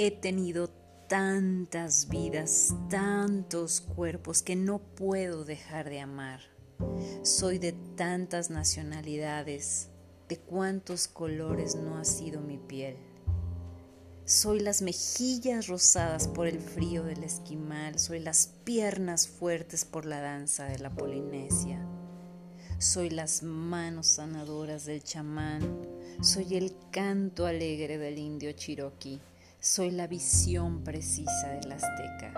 He tenido tantas vidas, tantos cuerpos que no puedo dejar de amar. Soy de tantas nacionalidades, de cuántos colores no ha sido mi piel. Soy las mejillas rosadas por el frío del esquimal, soy las piernas fuertes por la danza de la Polinesia. Soy las manos sanadoras del chamán, soy el canto alegre del indio Cherokee, soy la visión precisa del azteca,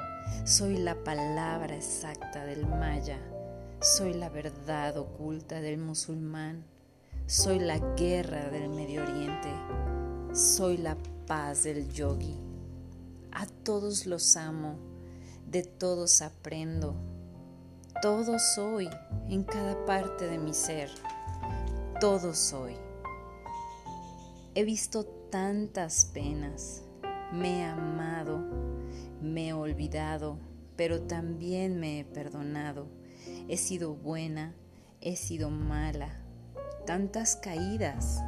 soy la palabra exacta del maya, soy la verdad oculta del musulmán, soy la guerra del Medio Oriente, soy la paz del yogi. A todos los amo, de todos aprendo, todo soy en cada parte de mi ser, todo soy. He visto tantas penas, me he amado, me he olvidado, pero también me he perdonado. He sido buena, he sido mala, tantas caídas.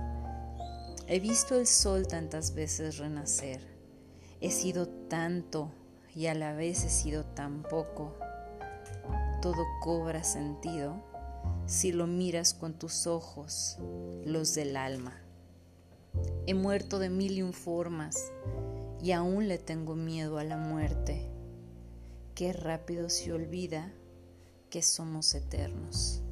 He visto el sol tantas veces renacer. He sido tanto y a la vez he sido tan poco. Todo cobra sentido si lo miras con tus ojos, los del alma. He muerto de mil y un formas y aún le tengo miedo a la muerte. Qué rápido se olvida que somos eternos.